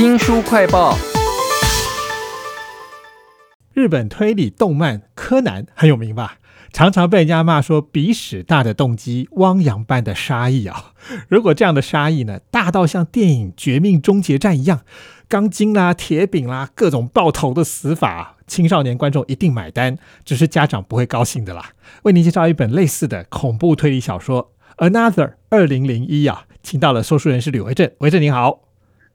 新书快报：日本推理动漫《柯南》很有名吧？常常被人家骂说鼻屎大的动机，汪洋般的杀意啊！如果这样的杀意呢，大到像电影《绝命终结战》一样，钢筋啦、铁饼啦，各种爆头的死法，青少年观众一定买单，只是家长不会高兴的啦。为您介绍一本类似的恐怖推理小说《Another 二零零一》啊，请到了说书人是吕维正，维正您好。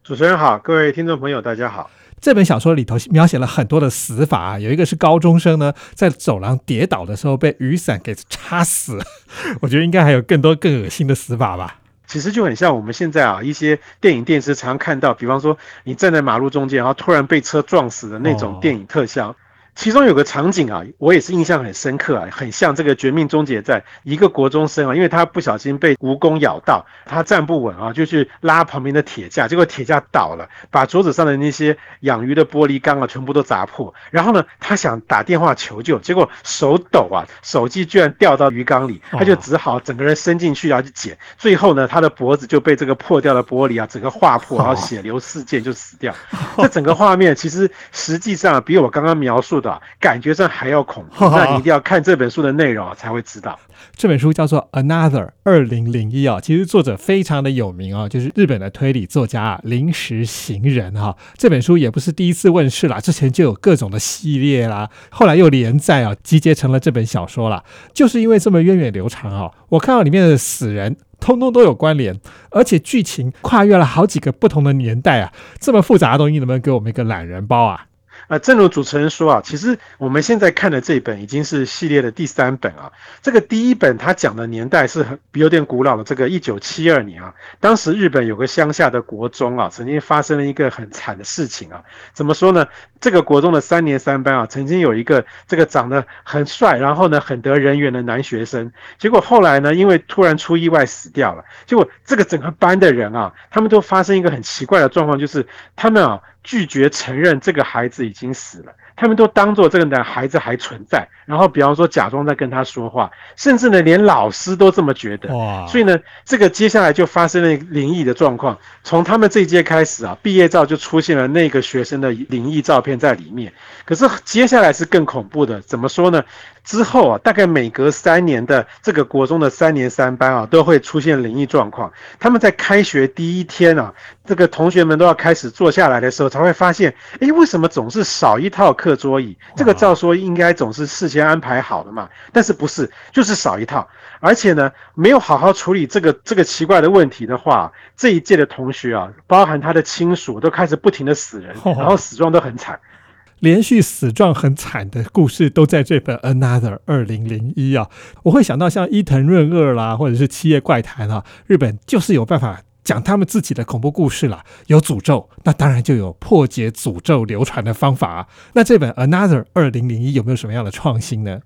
主持人好，各位听众朋友，大家好。这本小说里头描写了很多的死法啊，有一个是高中生呢，在走廊跌倒的时候被雨伞给插死。我觉得应该还有更多更恶心的死法吧。其实就很像我们现在啊一些电影电视常看到，比方说你站在马路中间，然后突然被车撞死的那种电影特效。其中有个场景啊，我也是印象很深刻啊，很像这个《绝命终结战》一个国中生啊，因为他不小心被蜈蚣咬到，他站不稳啊，就去拉旁边的铁架，结果铁架倒了，把桌子上的那些养鱼的玻璃缸啊全部都砸破。然后呢，他想打电话求救，结果手抖啊，手机居然掉到鱼缸里，他就只好整个人伸进去要去捡。最后呢，他的脖子就被这个破掉的玻璃啊整个划破，然后血流四溅就死掉。这整个画面其实实际上比我刚刚描述。感觉上还要恐怖，那你一定要看这本书的内容才会知道。这本书叫做《Another 二零零一》啊，其实作者非常的有名啊，就是日本的推理作家啊，临时行人哈。这本书也不是第一次问世了，之前就有各种的系列啦，后来又连载啊，集结成了这本小说啦。就是因为这么源远流长啊，我看到里面的死人通通都有关联，而且剧情跨越了好几个不同的年代啊，这么复杂的东西，能不能给我们一个懒人包啊？啊，正如主持人说啊，其实我们现在看的这一本已经是系列的第三本啊。这个第一本它讲的年代是很有点古老的，这个一九七二年啊，当时日本有个乡下的国中啊，曾经发生了一个很惨的事情啊。怎么说呢？这个国中的三年三班啊，曾经有一个这个长得很帅，然后呢很得人缘的男学生，结果后来呢，因为突然出意外死掉了。结果这个整个班的人啊，他们都发生一个很奇怪的状况，就是他们啊。拒绝承认这个孩子已经死了，他们都当做这个男孩子还存在，然后比方说假装在跟他说话，甚至呢连老师都这么觉得。哇！所以呢，这个接下来就发生了灵异的状况。从他们这一届开始啊，毕业照就出现了那个学生的灵异照片在里面。可是接下来是更恐怖的，怎么说呢？之后啊，大概每隔三年的这个国中的三年三班啊，都会出现灵异状况。他们在开学第一天啊，这个同学们都要开始坐下来的时候，才会发现，哎，为什么总是少一套课桌椅？这个照说应该总是事先安排好的嘛，但是不是，就是少一套。而且呢，没有好好处理这个这个奇怪的问题的话，这一届的同学啊，包含他的亲属，都开始不停的死人，然后死状都很惨。连续死状很惨的故事都在这本《Another 二零零一》啊，我会想到像伊藤润二啦，或者是《七夜怪谈》啊，日本就是有办法讲他们自己的恐怖故事啦。有诅咒，那当然就有破解诅咒流传的方法啊。那这本《Another 二零零一》有没有什么样的创新呢？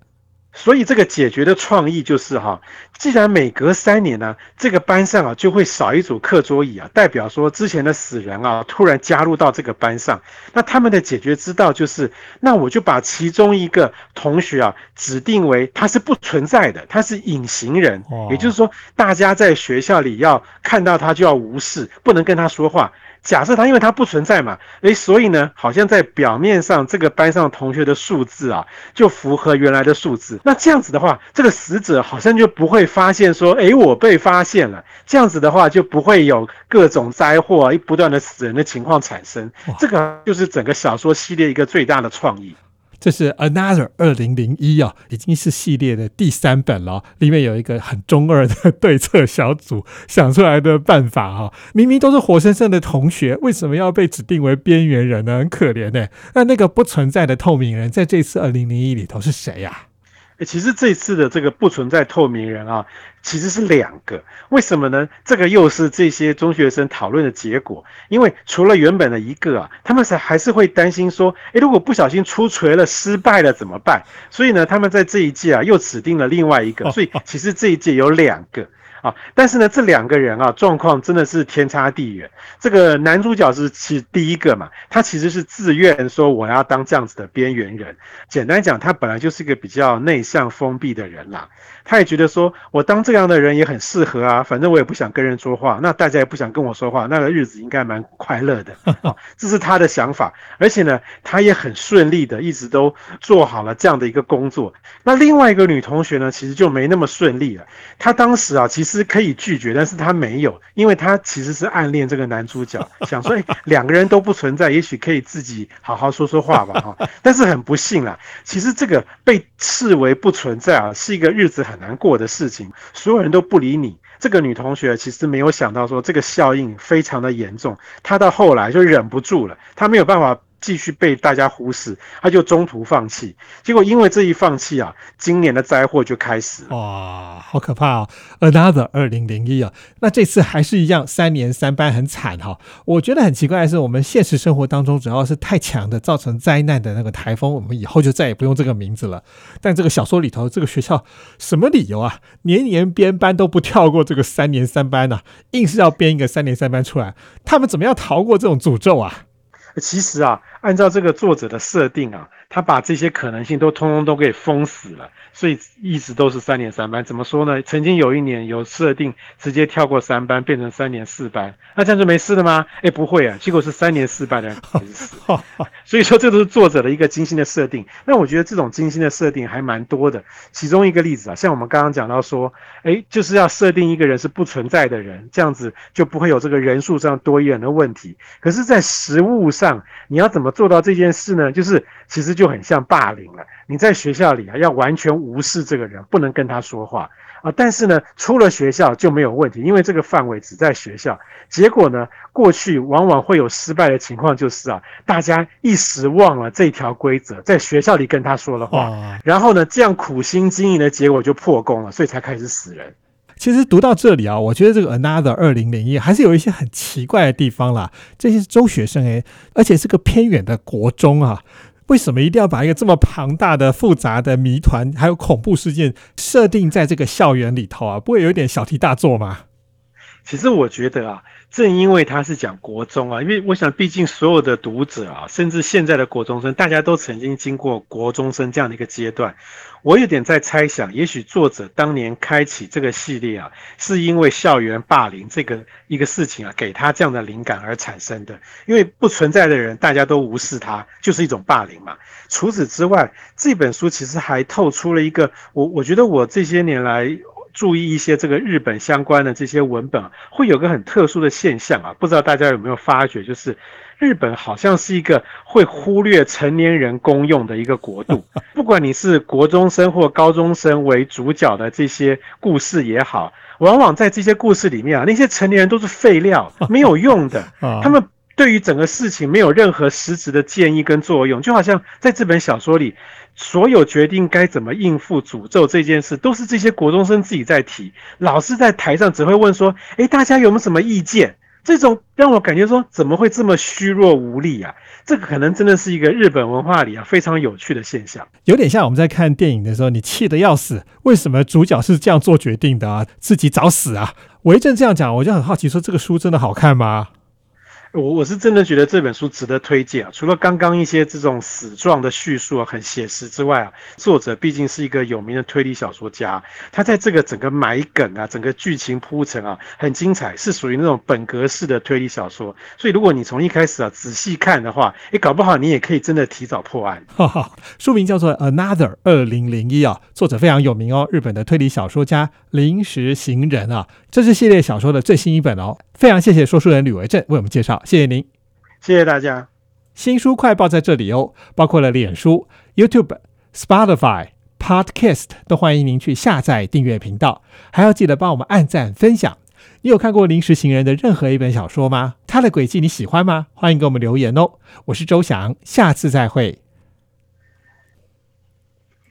所以这个解决的创意就是哈，既然每隔三年呢，这个班上啊就会少一组课桌椅啊，代表说之前的死人啊突然加入到这个班上，那他们的解决之道就是，那我就把其中一个同学啊指定为他是不存在的，他是隐形人，也就是说大家在学校里要看到他就要无视，不能跟他说话。假设他因为他不存在嘛，诶，所以呢，好像在表面上这个班上同学的数字啊，就符合原来的数字。那这样子的话，这个死者好像就不会发现说，诶，我被发现了。这样子的话，就不会有各种灾祸不断的死人的情况产生。这个就是整个小说系列一个最大的创意。这是 Another 二零零一啊，已经是系列的第三本了。里面有一个很中二的对策小组想出来的办法哈，明明都是活生生的同学，为什么要被指定为边缘人呢？很可怜呢。那那个不存在的透明人，在这次二零零一里头是谁呀？其实这次的这个不存在透明人啊，其实是两个，为什么呢？这个又是这些中学生讨论的结果。因为除了原本的一个啊，他们是还是会担心说，诶，如果不小心出锤了、失败了怎么办？所以呢，他们在这一届啊又指定了另外一个，所以其实这一届有两个。啊。但是呢，这两个人啊，状况真的是天差地远。这个男主角是其第一个嘛，他其实是自愿说我要当这样子的边缘人。简单讲，他本来就是一个比较内向封闭的人啦。他也觉得说我当这样的人也很适合啊，反正我也不想跟人说话，那大家也不想跟我说话，那个日子应该蛮快乐的。这是他的想法，而且呢，他也很顺利的一直都做好了这样的一个工作。那另外一个女同学呢，其实就没那么顺利了。她当时啊，其实可以拒绝，但是他没有，因为他其实是暗恋这个男主角，想说两个人都不存在，也许可以自己好好说说话吧，哈。但是很不幸啦，其实这个被视为不存在啊，是一个日子很难过的事情，所有人都不理你。这个女同学其实没有想到说这个效应非常的严重，她到后来就忍不住了，她没有办法。继续被大家忽视，他就中途放弃。结果因为这一放弃啊，今年的灾祸就开始。哇，好可怕哦！Another 二零零一啊，那这次还是一样，三年三班很惨哈。我觉得很奇怪的是，我们现实生活当中，只要是太强的造成灾难的那个台风，我们以后就再也不用这个名字了。但这个小说里头，这个学校什么理由啊？年年编班都不跳过这个三年三班呢？硬是要编一个三年三班出来，他们怎么样逃过这种诅咒啊？其实啊，按照这个作者的设定啊，他把这些可能性都通通都给封死了。所以一直都是三年三班，怎么说呢？曾经有一年有设定直接跳过三班变成三年四班，那这样就没事了吗？哎，不会啊，结果是三年四班的人死。所以说这都是作者的一个精心的设定。那我觉得这种精心的设定还蛮多的。其中一个例子啊，像我们刚刚讲到说，哎，就是要设定一个人是不存在的人，这样子就不会有这个人数上多一人的问题。可是，在实物上，你要怎么做到这件事呢？就是其实就很像霸凌了。你在学校里啊，要完全无视这个人，不能跟他说话啊。但是呢，出了学校就没有问题，因为这个范围只在学校。结果呢，过去往往会有失败的情况，就是啊，大家一时忘了这条规则，在学校里跟他说了话，然后呢，这样苦心经营的结果就破功了，所以才开始死人。其实读到这里啊，我觉得这个 Another 二零零一还是有一些很奇怪的地方啦。这些是中学生诶，而且是个偏远的国中啊。为什么一定要把一个这么庞大的、复杂的谜团，还有恐怖事件设定在这个校园里头啊？不会有点小题大做吗？其实我觉得啊。正因为他是讲国中啊，因为我想，毕竟所有的读者啊，甚至现在的国中生，大家都曾经经过国中生这样的一个阶段。我有点在猜想，也许作者当年开启这个系列啊，是因为校园霸凌这个一个事情啊，给他这样的灵感而产生的。因为不存在的人，大家都无视他，就是一种霸凌嘛。除此之外，这本书其实还透出了一个，我我觉得我这些年来。注意一些这个日本相关的这些文本，会有个很特殊的现象啊，不知道大家有没有发觉，就是日本好像是一个会忽略成年人公用的一个国度。不管你是国中生或高中生为主角的这些故事也好，往往在这些故事里面啊，那些成年人都是废料，没有用的。他们对于整个事情没有任何实质的建议跟作用，就好像在这本小说里。所有决定该怎么应付诅咒这件事，都是这些国中生自己在提。老师在台上只会问说：“诶，大家有没有什么意见？”这种让我感觉说，怎么会这么虚弱无力啊？这个可能真的是一个日本文化里啊非常有趣的现象。有点像我们在看电影的时候，你气得要死，为什么主角是这样做决定的啊？自己找死啊？维正这样讲，我就很好奇，说这个书真的好看吗？我我是真的觉得这本书值得推荐啊！除了刚刚一些这种死状的叙述啊，很写实之外啊，作者毕竟是一个有名的推理小说家，他在这个整个埋梗啊，整个剧情铺陈啊，很精彩，是属于那种本格式的推理小说。所以如果你从一开始啊仔细看的话，诶，搞不好你也可以真的提早破案。哈哈，书名叫做《Another 二零零一》啊，作者非常有名哦，日本的推理小说家临时行人啊，这是系列小说的最新一本哦。非常谢谢说书人吕维正为我们介绍，谢谢您，谢谢大家。新书快报在这里哦，包括了脸书、YouTube、Spotify、Podcast，都欢迎您去下载订阅频道，还要记得帮我们按赞分享。你有看过《临时行人》的任何一本小说吗？他的轨迹你喜欢吗？欢迎给我们留言哦。我是周翔，下次再会。